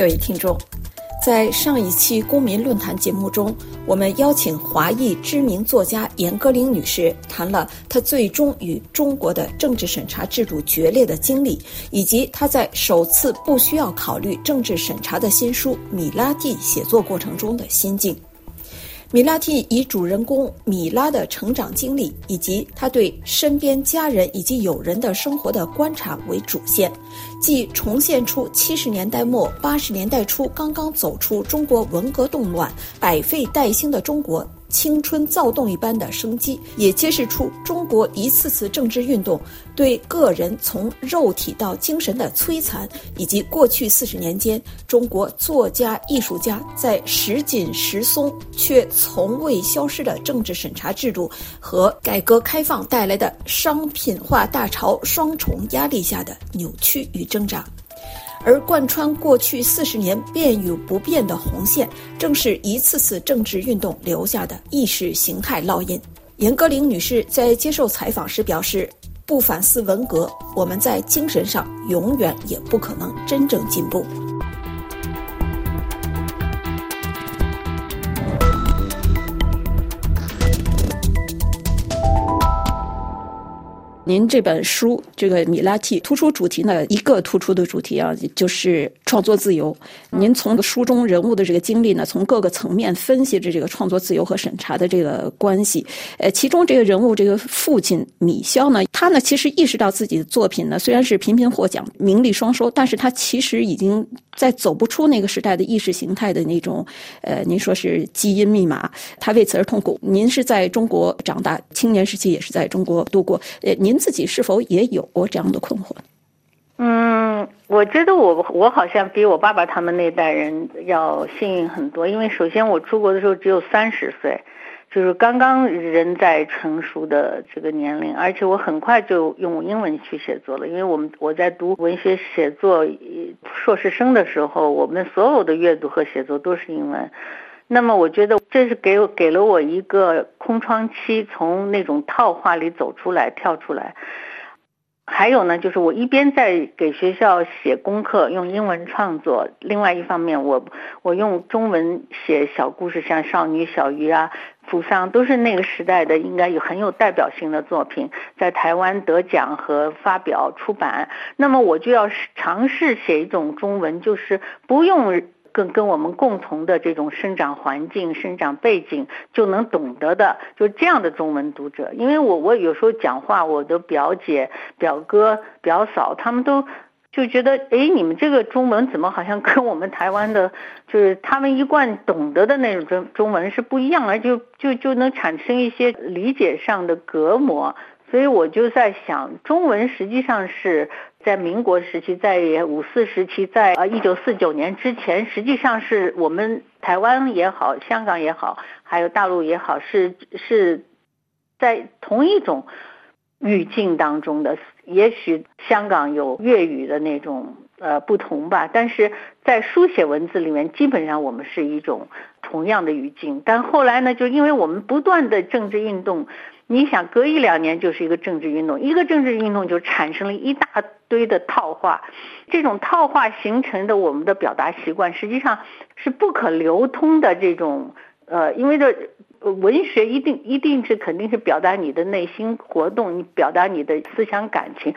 各位听众，在上一期公民论坛节目中，我们邀请华裔知名作家严歌苓女士谈了她最终与中国的政治审查制度决裂的经历，以及她在首次不需要考虑政治审查的新书《米拉蒂》写作过程中的心境。米拉蒂以主人公米拉的成长经历，以及他对身边家人以及友人的生活的观察为主线，既重现出七十年代末八十年代初刚刚走出中国文革动乱、百废待兴的中国。青春躁动一般的生机，也揭示出中国一次次政治运动对个人从肉体到精神的摧残，以及过去四十年间中国作家艺术家在时紧时松却从未消失的政治审查制度和改革开放带来的商品化大潮双重压力下的扭曲与挣扎。而贯穿过去四十年变与不变的红线，正是一次次政治运动留下的意识形态烙印。严歌苓女士在接受采访时表示：“不反思文革，我们在精神上永远也不可能真正进步。”您这本书这个米拉蒂突出主题呢，一个突出的主题啊，就是创作自由。您从书中人物的这个经历呢，从各个层面分析着这个创作自由和审查的这个关系。呃，其中这个人物这个父亲米肖呢，他呢其实意识到自己的作品呢虽然是频频获奖、名利双收，但是他其实已经在走不出那个时代的意识形态的那种呃，您说是基因密码，他为此而痛苦。您是在中国长大，青年时期也是在中国度过，呃，您。自己是否也有过这样的困惑？嗯，我觉得我我好像比我爸爸他们那代人要幸运很多，因为首先我出国的时候只有三十岁，就是刚刚人在成熟的这个年龄，而且我很快就用英文去写作了，因为我们我在读文学写作硕士生的时候，我们所有的阅读和写作都是英文。那么我觉得这是给我给了我一个空窗期，从那种套话里走出来，跳出来。还有呢，就是我一边在给学校写功课，用英文创作；另外一方面，我我用中文写小故事，像《少女小鱼》啊，《扶桑》都是那个时代的，应该有很有代表性的作品，在台湾得奖和发表出版。那么我就要尝试写一种中文，就是不用。跟跟我们共同的这种生长环境、生长背景就能懂得的，就这样的中文读者。因为我我有时候讲话，我的表姐、表哥、表嫂他们都就觉得，哎，你们这个中文怎么好像 跟我们台湾的，就是他们一贯懂得的那种中中文是不一样，而就就就能产生一些理解上的隔膜。所以我就在想，中文实际上是在民国时期，在五四时期，在呃一九四九年之前，实际上是我们台湾也好，香港也好，还有大陆也好，是是在同一种语境当中的。也许香港有粤语的那种呃不同吧，但是在书写文字里面，基本上我们是一种同样的语境。但后来呢，就因为我们不断的政治运动。你想隔一两年就是一个政治运动，一个政治运动就产生了一大堆的套话，这种套话形成的我们的表达习惯实际上是不可流通的。这种呃，因为这文学一定一定是肯定是表达你的内心活动，你表达你的思想感情，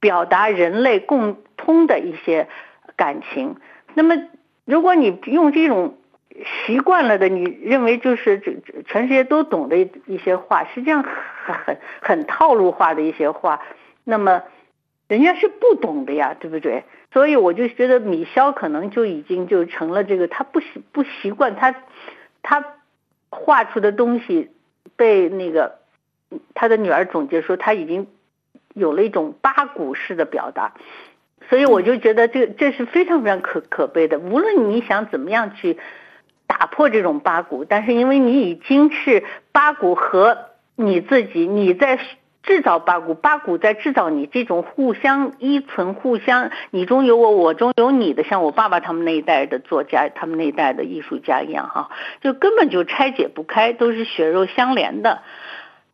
表达人类共通的一些感情。那么如果你用这种。习惯了的，你认为就是这全世界都懂的一些话，实际上很很很套路化的一些话，那么人家是不懂的呀，对不对？所以我就觉得米肖可能就已经就成了这个，他不习不习惯他他画出的东西被那个他的女儿总结说他已经有了一种八股式的表达，所以我就觉得这这是非常非常可可悲的。无论你想怎么样去。打破这种八股，但是因为你已经是八股和你自己，你在制造八股，八股在制造你，这种互相依存、互相你中有我，我中有你的，像我爸爸他们那一代的作家，他们那一代的艺术家一样，哈，就根本就拆解不开，都是血肉相连的。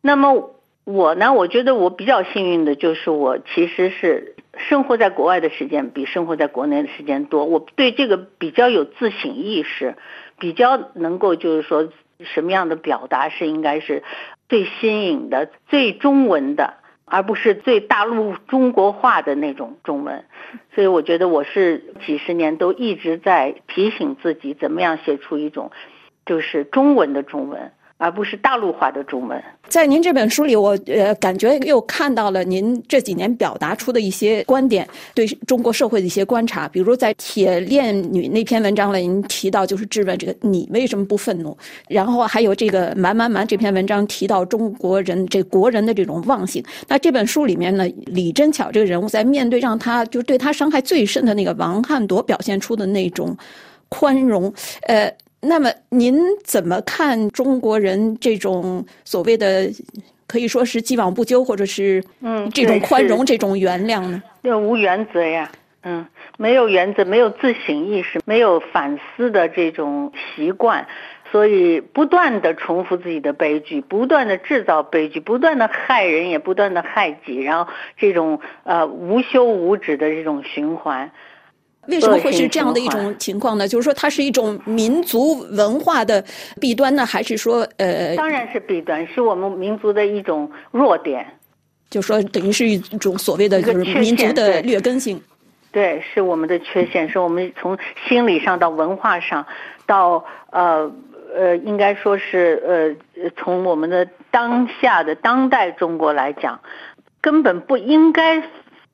那么我呢，我觉得我比较幸运的就是我其实是生活在国外的时间比生活在国内的时间多，我对这个比较有自省意识，比较能够就是说什么样的表达是应该是最新颖的、最中文的，而不是最大陆中国化的那种中文。所以我觉得我是几十年都一直在提醒自己，怎么样写出一种就是中文的中文。而不是大陆化的中文。在您这本书里，我呃感觉又看到了您这几年表达出的一些观点，对中国社会的一些观察。比如在《铁链女》那篇文章里，您提到就是质问这个你为什么不愤怒？然后还有这个“蛮蛮蛮”这篇文章提到中国人这国人的这种忘性。那这本书里面呢，李真巧这个人物在面对让他就是对他伤害最深的那个王汉铎表现出的那种宽容，呃。那么您怎么看中国人这种所谓的可以说是既往不咎，或者是嗯这种宽容、这种原谅呢？要无原则呀，嗯，没有原则，没有自省意识，没有反思的这种习惯，所以不断的重复自己的悲剧，不断的制造悲剧，不断的害人，也不断的害己，然后这种呃无休无止的这种循环。为什么会是这样的一种情况呢？就是说，它是一种民族文化的弊端呢，还是说，呃，当然是弊端，是我们民族的一种弱点。就说等于是一种所谓的就是民族的劣根性。对，是我们的缺陷，是我们从心理上到文化上，到呃呃，应该说是呃，从我们的当下的当代中国来讲，根本不应该。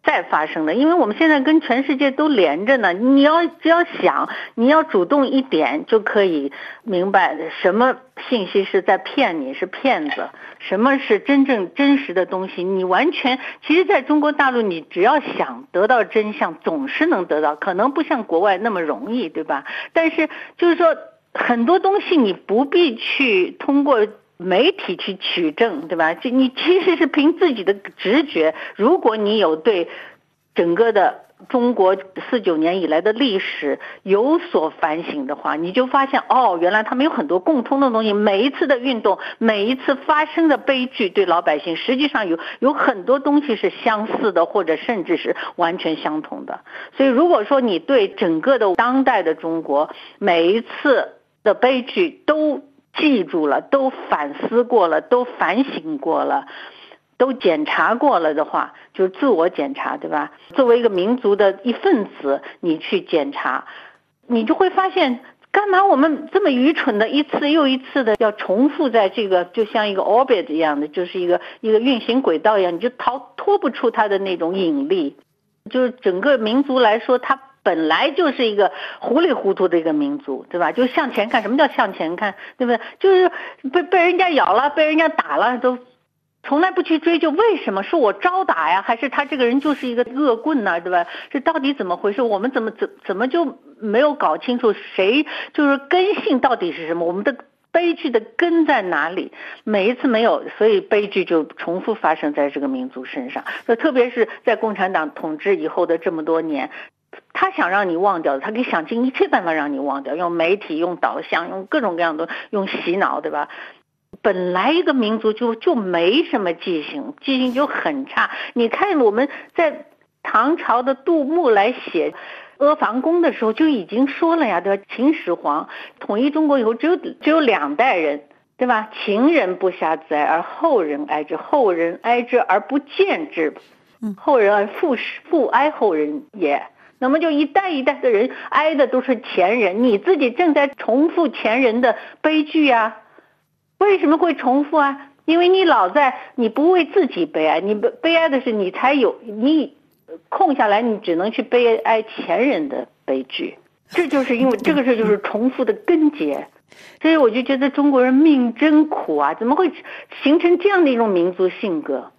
再发生的，因为我们现在跟全世界都连着呢。你要只要想，你要主动一点，就可以明白什么信息是在骗你，是骗子；什么是真正真实的东西。你完全，其实在中国大陆，你只要想得到真相，总是能得到，可能不像国外那么容易，对吧？但是就是说，很多东西你不必去通过。媒体去取证，对吧？就你其实是凭自己的直觉。如果你有对整个的中国四九年以来的历史有所反省的话，你就发现哦，原来他们有很多共通的东西。每一次的运动，每一次发生的悲剧，对老百姓实际上有有很多东西是相似的，或者甚至是完全相同的。所以，如果说你对整个的当代的中国每一次的悲剧都记住了，都反思过了，都反省过了，都检查过了的话，就是自我检查，对吧？作为一个民族的一份子，你去检查，你就会发现，干嘛我们这么愚蠢的，一次又一次的要重复在这个，就像一个 orbit 一样的，就是一个一个运行轨道一样，你就逃脱不出它的那种引力。就是整个民族来说，它。本来就是一个糊里糊涂的一个民族，对吧？就向前看，什么叫向前看？对不对？就是被被人家咬了，被人家打了，都从来不去追究为什么是我招打呀，还是他这个人就是一个恶棍呢？对吧？这到底怎么回事？我们怎么怎怎么就没有搞清楚谁就是根性到底是什么？我们的悲剧的根在哪里？每一次没有，所以悲剧就重复发生在这个民族身上。那特别是在共产党统治以后的这么多年。他想让你忘掉的，他可以想尽一切办法让你忘掉，用媒体、用导向、用各种各样的、用洗脑，对吧？本来一个民族就就没什么记性，记性就很差。你看我们在唐朝的杜牧来写《阿房宫》的时候就已经说了呀，对吧？秦始皇统一中国以后，只有只有两代人，对吧？秦人不暇自哀，而后人哀之；后人哀之而不见之，后人而复复哀后人也。那么就一代一代的人挨的都是前人，你自己正在重复前人的悲剧啊？为什么会重复啊？因为你老在你不为自己悲哀，你悲悲哀的是你才有你空下来，你只能去悲哀前人的悲剧。这就是因为这个事就是重复的根结，所以我就觉得中国人命真苦啊！怎么会形成这样的一种民族性格？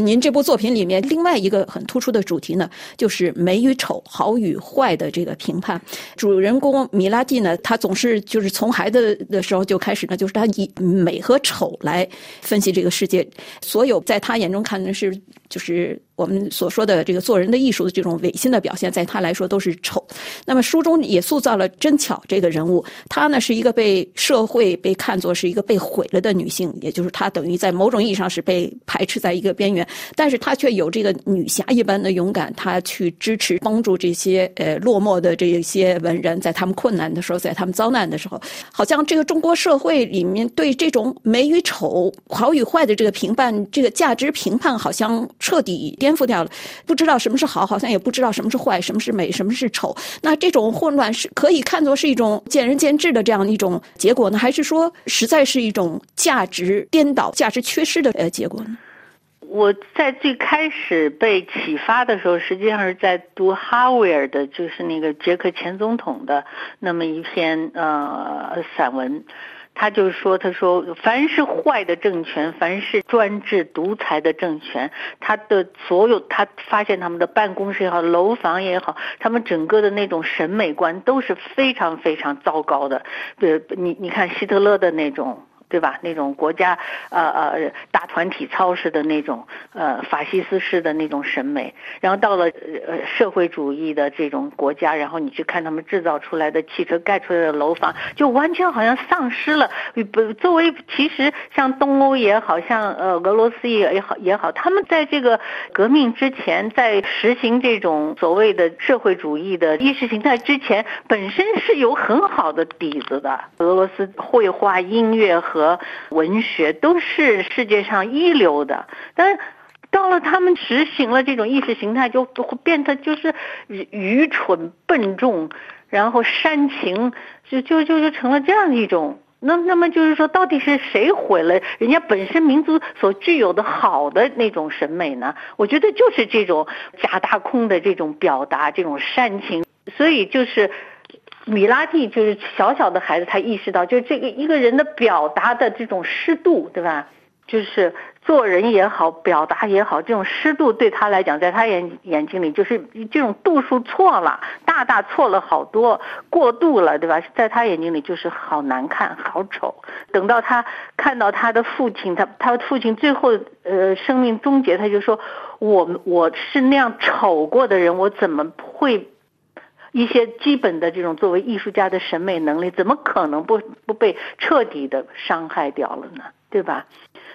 您这部作品里面另外一个很突出的主题呢，就是美与丑、好与坏的这个评判。主人公米拉蒂呢，他总是就是从孩子的时候就开始呢，就是他以美和丑来分析这个世界。所有在他眼中看的是就是我们所说的这个做人的艺术的这种违心的表现，在他来说都是丑。那么书中也塑造了真巧这个人物，她呢是一个被社会被看作是一个被毁了的女性，也就是她等于在某种意义上是被排斥在一个边缘，但是她却有这个女侠一般的勇敢，她去支持帮助这些呃落寞的这些文人，在他们困难的时候，在他们遭难的时候，好像这个中国社会里面对这种美与丑、好与坏的这个评判，这个价值评判好像彻底颠颠覆掉了，不知道什么是好，好像也不知道什么是坏，什么是美，什么是丑。那这种混乱是可以看作是一种见仁见智的这样一种结果呢，还是说实在是一种价值颠倒、价值缺失的呃结果呢？我在最开始被启发的时候，实际上是在读哈维尔的，就是那个捷克前总统的那么一篇呃散文。他就说：“他说，凡是坏的政权，凡是专制独裁的政权，他的所有，他发现他们的办公室也好，楼房也好，他们整个的那种审美观都是非常非常糟糕的。对你你看希特勒的那种。”对吧？那种国家呃呃大团体操式的那种呃法西斯式的那种审美，然后到了呃社会主义的这种国家，然后你去看他们制造出来的汽车、盖出来的楼房，就完全好像丧失了。不，作为其实像东欧也好像呃俄罗斯也也好也好，他们在这个革命之前，在实行这种所谓的社会主义的意识形态之前，本身是有很好的底子的。俄罗斯绘画、音乐和和文学都是世界上一流的，但到了他们实行了这种意识形态，就会变得就是愚蠢、笨重，然后煽情，就就就就成了这样一种。那那么就是说，到底是谁毁了人家本身民族所具有的好的那种审美呢？我觉得就是这种假大空的这种表达，这种煽情，所以就是。米拉蒂就是小小的孩子，他意识到，就这个一个人的表达的这种湿度，对吧？就是做人也好，表达也好，这种湿度对他来讲，在他眼眼睛里，就是这种度数错了，大大错了好多，过度了，对吧？在他眼睛里就是好难看，好丑。等到他看到他的父亲，他他父亲最后呃生命终结，他就说：我我是那样丑过的人，我怎么会？一些基本的这种作为艺术家的审美能力，怎么可能不不被彻底的伤害掉了呢？对吧？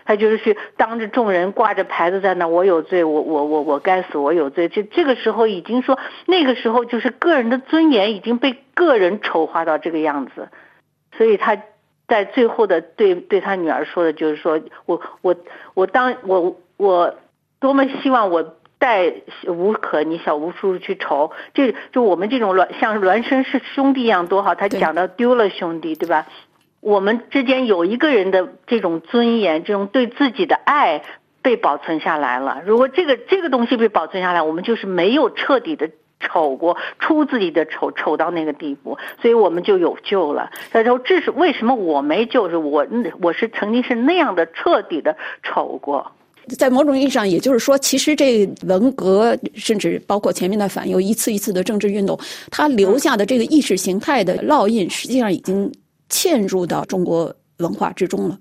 他就是去当着众人挂着牌子在那，我有罪，我我我我该死，我有罪。这这个时候已经说，那个时候就是个人的尊严已经被个人丑化到这个样子，所以他在最后的对对他女儿说的就是说我我我当我我多么希望我。带吴可，你小吴叔叔去愁，这就我们这种孪像孪生是兄弟一样多好。他讲到丢了兄弟，对吧？我们之间有一个人的这种尊严，这种对自己的爱被保存下来了。如果这个这个东西被保存下来，我们就是没有彻底的丑过，出自己的丑丑到那个地步，所以我们就有救了。他说这是为什么我没救？是我我是曾经是那样的彻底的丑过。在某种意义上，也就是说，其实这文革，甚至包括前面的反右，一次一次的政治运动，它留下的这个意识形态的烙印，实际上已经嵌入到中国文化之中了。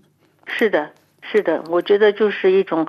是的，是的，我觉得就是一种，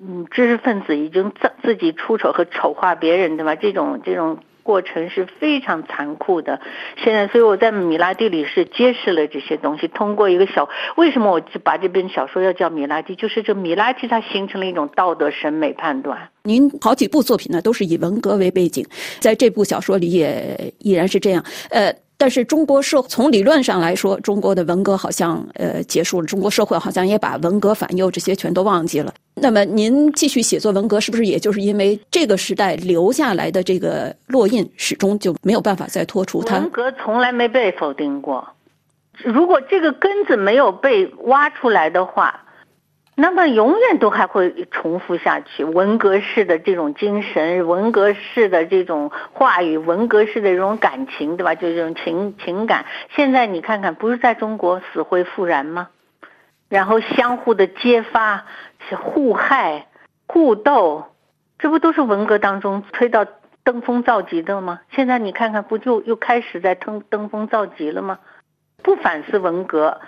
嗯，知识分子已经自自己出丑和丑化别人，对吧？这种这种。过程是非常残酷的。现在，所以我在米拉蒂里是揭示了这些东西。通过一个小，为什么我就把这本小说要叫米拉蒂？就是这米拉蒂它形成了一种道德审美判断。您好几部作品呢，都是以文革为背景，在这部小说里也依然是这样。呃。但是中国社从理论上来说，中国的文革好像呃结束了，中国社会好像也把文革反右这些全都忘记了。那么您继续写作文革，是不是也就是因为这个时代留下来的这个烙印，始终就没有办法再脱除它？文革从来没被否定过，如果这个根子没有被挖出来的话。那么永远都还会重复下去，文革式的这种精神，文革式的这种话语，文革式的这种感情，对吧？就这种情情感，现在你看看，不是在中国死灰复燃吗？然后相互的揭发、互害、互斗，这不都是文革当中推到登峰造极的吗？现在你看看，不就又开始在登登峰造极了吗？不反思文革。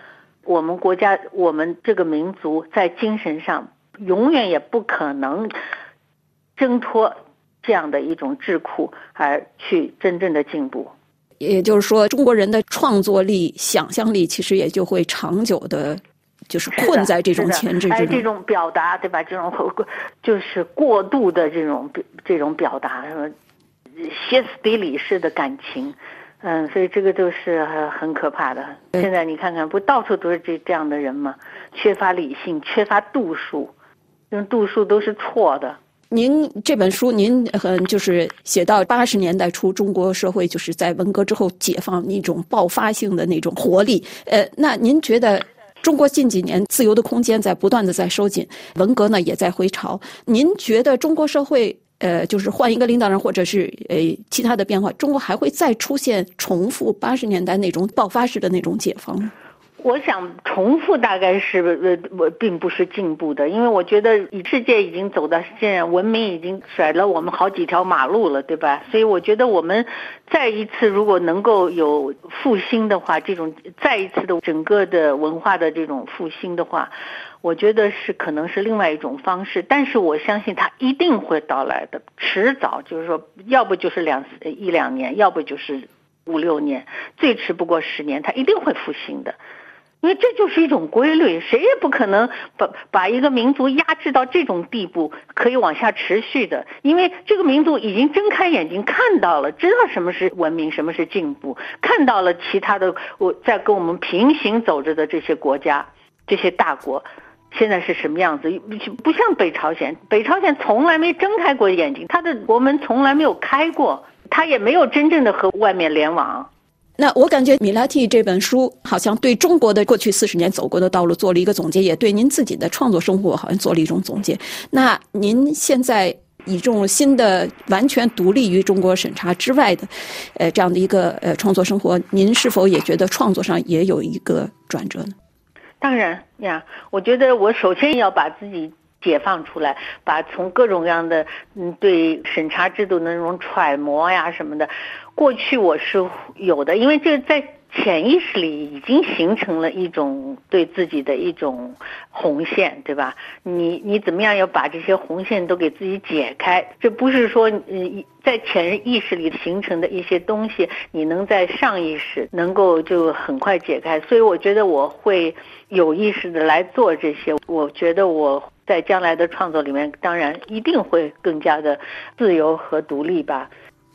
我们国家，我们这个民族在精神上永远也不可能挣脱这样的一种桎梏，而去真正的进步。也就是说，中国人的创作力、想象力，其实也就会长久的，就是困在这种前置之中。这种表达，对吧？这种就是过度的这种这种表达，什么歇斯底里式的感情，嗯，所以这个都是很可怕的。现在你看看，不到处都是这这样的人吗？缺乏理性，缺乏度数，这种度数都是错的。您这本书，您很就是写到八十年代初，中国社会就是在文革之后解放一种爆发性的那种活力。呃，那您觉得中国近几年自由的空间在不断的在收紧，文革呢也在回潮。您觉得中国社会呃，就是换一个领导人或者是呃其他的变化，中国还会再出现重复八十年代那种爆发式的那种解放吗？我想重复大概是呃我并不是进步的，因为我觉得世界已经走到现在，文明已经甩了我们好几条马路了，对吧？所以我觉得我们再一次如果能够有复兴的话，这种再一次的整个的文化的这种复兴的话，我觉得是可能是另外一种方式，但是我相信它一定会到来的，迟早就是说，要不就是两一两年，要不就是五六年，最迟不过十年，它一定会复兴的。因为这就是一种规律，谁也不可能把把一个民族压制到这种地步，可以往下持续的。因为这个民族已经睁开眼睛看到了，知道什么是文明，什么是进步，看到了其他的我在跟我们平行走着的这些国家，这些大国现在是什么样子？不像北朝鲜，北朝鲜从来没睁开过眼睛，他的国门从来没有开过，他也没有真正的和外面联网。那我感觉米拉蒂这本书好像对中国的过去四十年走过的道路做了一个总结，也对您自己的创作生活好像做了一种总结。那您现在以这种新的、完全独立于中国审查之外的，呃，这样的一个呃创作生活，您是否也觉得创作上也有一个转折呢？当然呀，我觉得我首先要把自己。解放出来，把从各种各样的嗯对审查制度的那种揣摩呀什么的，过去我是有的，因为这在潜意识里已经形成了一种对自己的一种红线，对吧？你你怎么样要把这些红线都给自己解开？这不是说嗯在潜意识里形成的一些东西，你能在上意识能够就很快解开。所以我觉得我会有意识的来做这些。我觉得我。在将来的创作里面，当然一定会更加的自由和独立吧。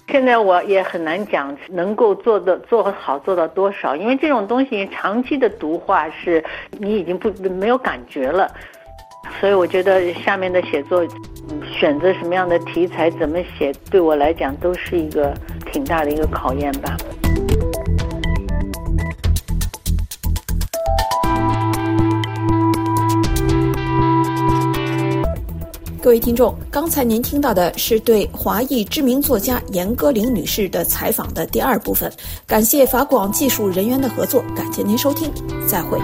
现在我也很难讲能够做的做好做到多少，因为这种东西长期的读画是你已经不没有感觉了。所以我觉得下面的写作，选择什么样的题材，怎么写，对我来讲都是一个挺大的一个考验吧。各位听众，刚才您听到的是对华裔知名作家严歌苓女士的采访的第二部分。感谢法广技术人员的合作，感谢您收听，再会。